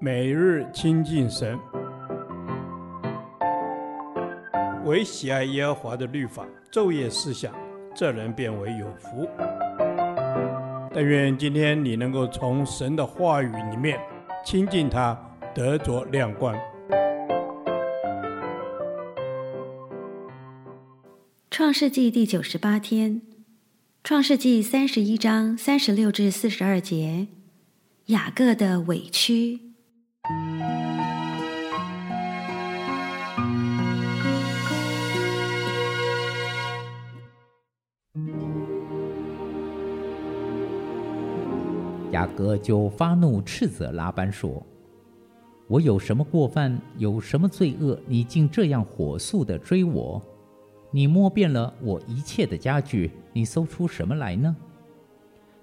每日亲近神，唯喜爱耶和华的律法，昼夜思想，这人便为有福。但愿今天你能够从神的话语里面亲近他，得着亮光。创世纪第九十八天，创世纪三十一章三十六至四十二节，雅各的委屈。雅各就发怒，斥责拉班说：“我有什么过犯，有什么罪恶，你竟这样火速的追我？你摸遍了我一切的家具，你搜出什么来呢？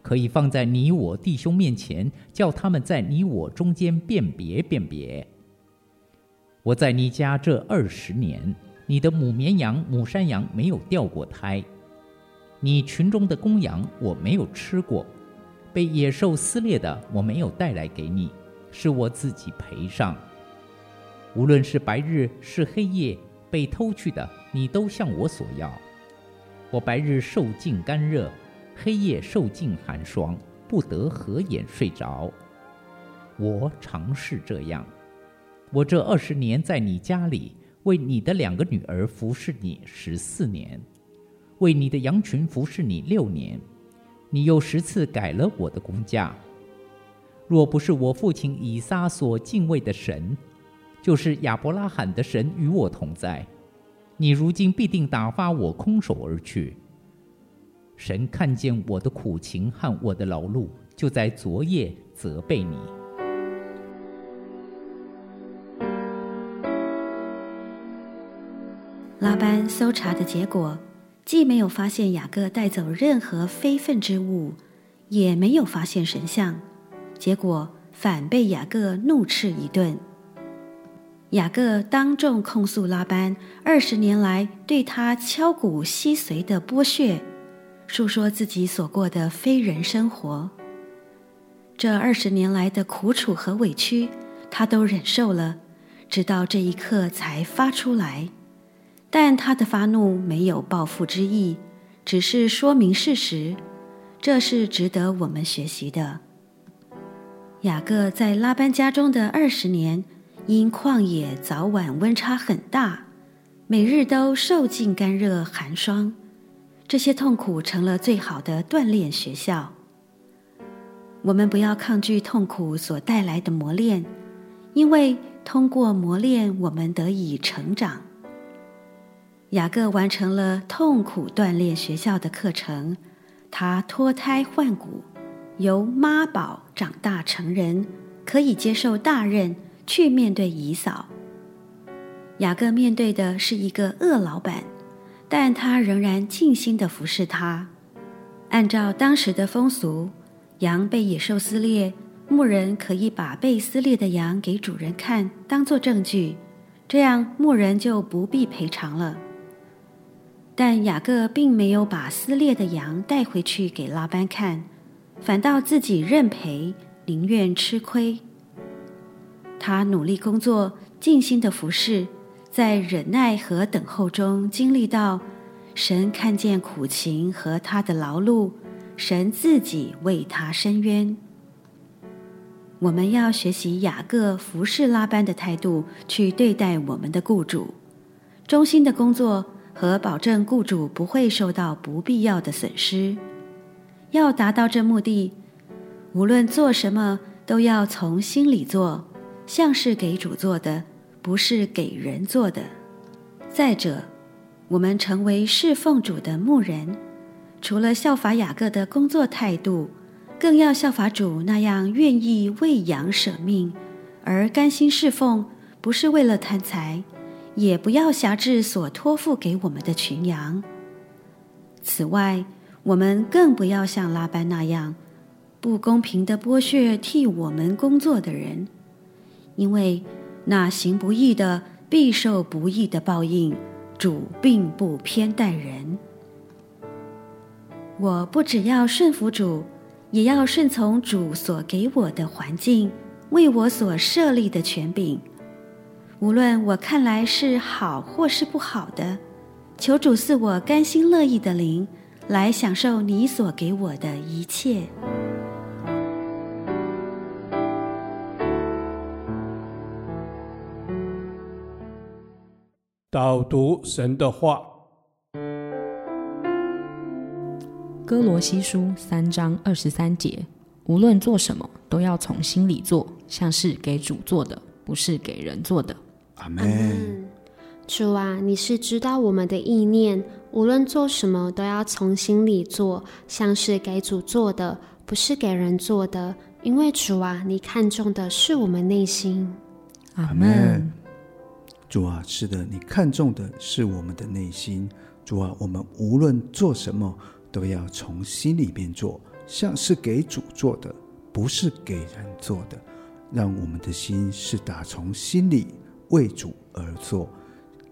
可以放在你我弟兄面前，叫他们在你我中间辨别辨别。我在你家这二十年，你的母绵羊、母山羊没有掉过胎，你群中的公羊我没有吃过。”被野兽撕裂的，我没有带来给你，是我自己赔上。无论是白日是黑夜，被偷去的，你都向我索要。我白日受尽干热，黑夜受尽寒霜，不得合眼睡着。我常是这样。我这二十年在你家里，为你的两个女儿服侍你十四年，为你的羊群服侍你六年。你又十次改了我的工价。若不是我父亲以撒所敬畏的神，就是亚伯拉罕的神与我同在，你如今必定打发我空手而去。神看见我的苦情和我的劳碌，就在昨夜责备你。拉班搜查的结果。既没有发现雅各带走任何非分之物，也没有发现神像，结果反被雅各怒斥一顿。雅各当众控诉拉班二十年来对他敲骨吸髓的剥削，述说自己所过的非人生活。这二十年来的苦楚和委屈，他都忍受了，直到这一刻才发出来。但他的发怒没有报复之意，只是说明事实，这是值得我们学习的。雅各在拉班家中的二十年，因旷野早晚温差很大，每日都受尽干热寒霜，这些痛苦成了最好的锻炼学校。我们不要抗拒痛苦所带来的磨练，因为通过磨练，我们得以成长。雅各完成了痛苦锻炼学校的课程，他脱胎换骨，由妈宝长大成人，可以接受大任，去面对以扫。雅各面对的是一个恶老板，但他仍然尽心地服侍他。按照当时的风俗，羊被野兽撕裂，牧人可以把被撕裂的羊给主人看，当作证据，这样牧人就不必赔偿了。但雅各并没有把撕裂的羊带回去给拉班看，反倒自己认赔，宁愿吃亏。他努力工作，尽心的服侍，在忍耐和等候中经历到神看见苦情和他的劳碌，神自己为他伸冤。我们要学习雅各服侍拉班的态度，去对待我们的雇主，忠心的工作。和保证雇主不会受到不必要的损失。要达到这目的，无论做什么都要从心里做，像是给主做的，不是给人做的。再者，我们成为侍奉主的牧人，除了效法雅各的工作态度，更要效法主那样愿意为羊舍命，而甘心侍奉，不是为了贪财。也不要辖制所托付给我们的群羊。此外，我们更不要像拉班那样不公平地剥削替我们工作的人，因为那行不义的必受不义的报应。主并不偏待人。我不只要顺服主，也要顺从主所给我的环境、为我所设立的权柄。无论我看来是好或是不好的，求主赐我甘心乐意的灵，来享受你所给我的一切。导读神的话，哥罗西书三章二十三节：无论做什么，都要从心里做，像是给主做的，不是给人做的。阿门。主啊，你是知道我们的意念，无论做什么，都要从心里做，像是给主做的，不是给人做的。因为主啊，你看重的是我们内心。阿门。主啊，是的，你看重的是我们的内心。主啊，我们无论做什么，都要从心里边做，像是给主做的，不是给人做的。让我们的心是打从心里为主而做，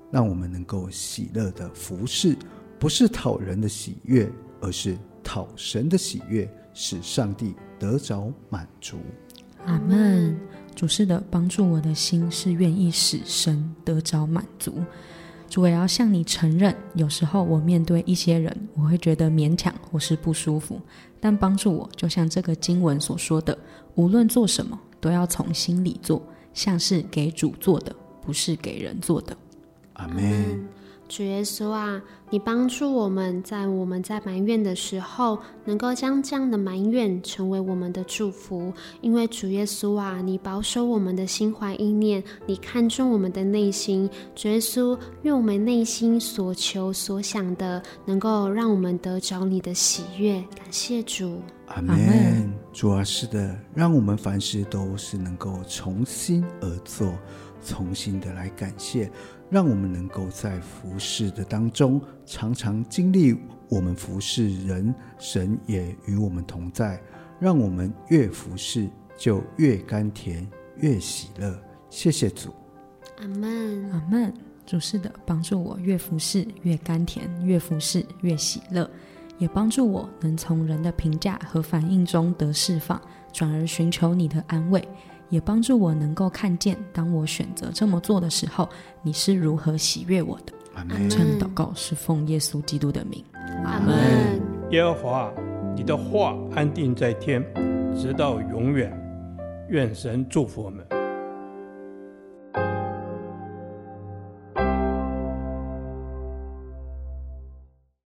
让我们能够喜乐的服侍，不是讨人的喜悦，而是讨神的喜悦，使上帝得着满足。阿门。主是的，帮助我的心是愿意使神得着满足。主，我要向你承认，有时候我面对一些人，我会觉得勉强或是不舒服。但帮助我，就像这个经文所说的，无论做什么，都要从心里做，像是给主做的，不是给人做的。阿门。主耶稣啊，你帮助我们在我们在埋怨的时候，能够将这样的埋怨成为我们的祝福。因为主耶稣啊，你保守我们的心怀意念，你看重我们的内心。主耶稣，愿我们内心所求所想的，能够让我们得着你的喜悦。感谢主，阿门。主啊，是的，让我们凡事都是能够从心而做，从心的来感谢。让我们能够在服侍的当中，常常经历我们服侍人，神也与我们同在。让我们越服侍就越甘甜，越喜乐。谢谢主，阿门，阿门。主是的，帮助我越服侍越甘甜，越服侍越喜乐，也帮助我能从人的评价和反应中得释放，转而寻求你的安慰。也帮助我能够看见，当我选择这么做的时候，你是如何喜悦我的。阿门。这样的祷告是奉耶稣基督的名。阿门。耶和华，你的话安定在天，直到永远。愿神祝福我们。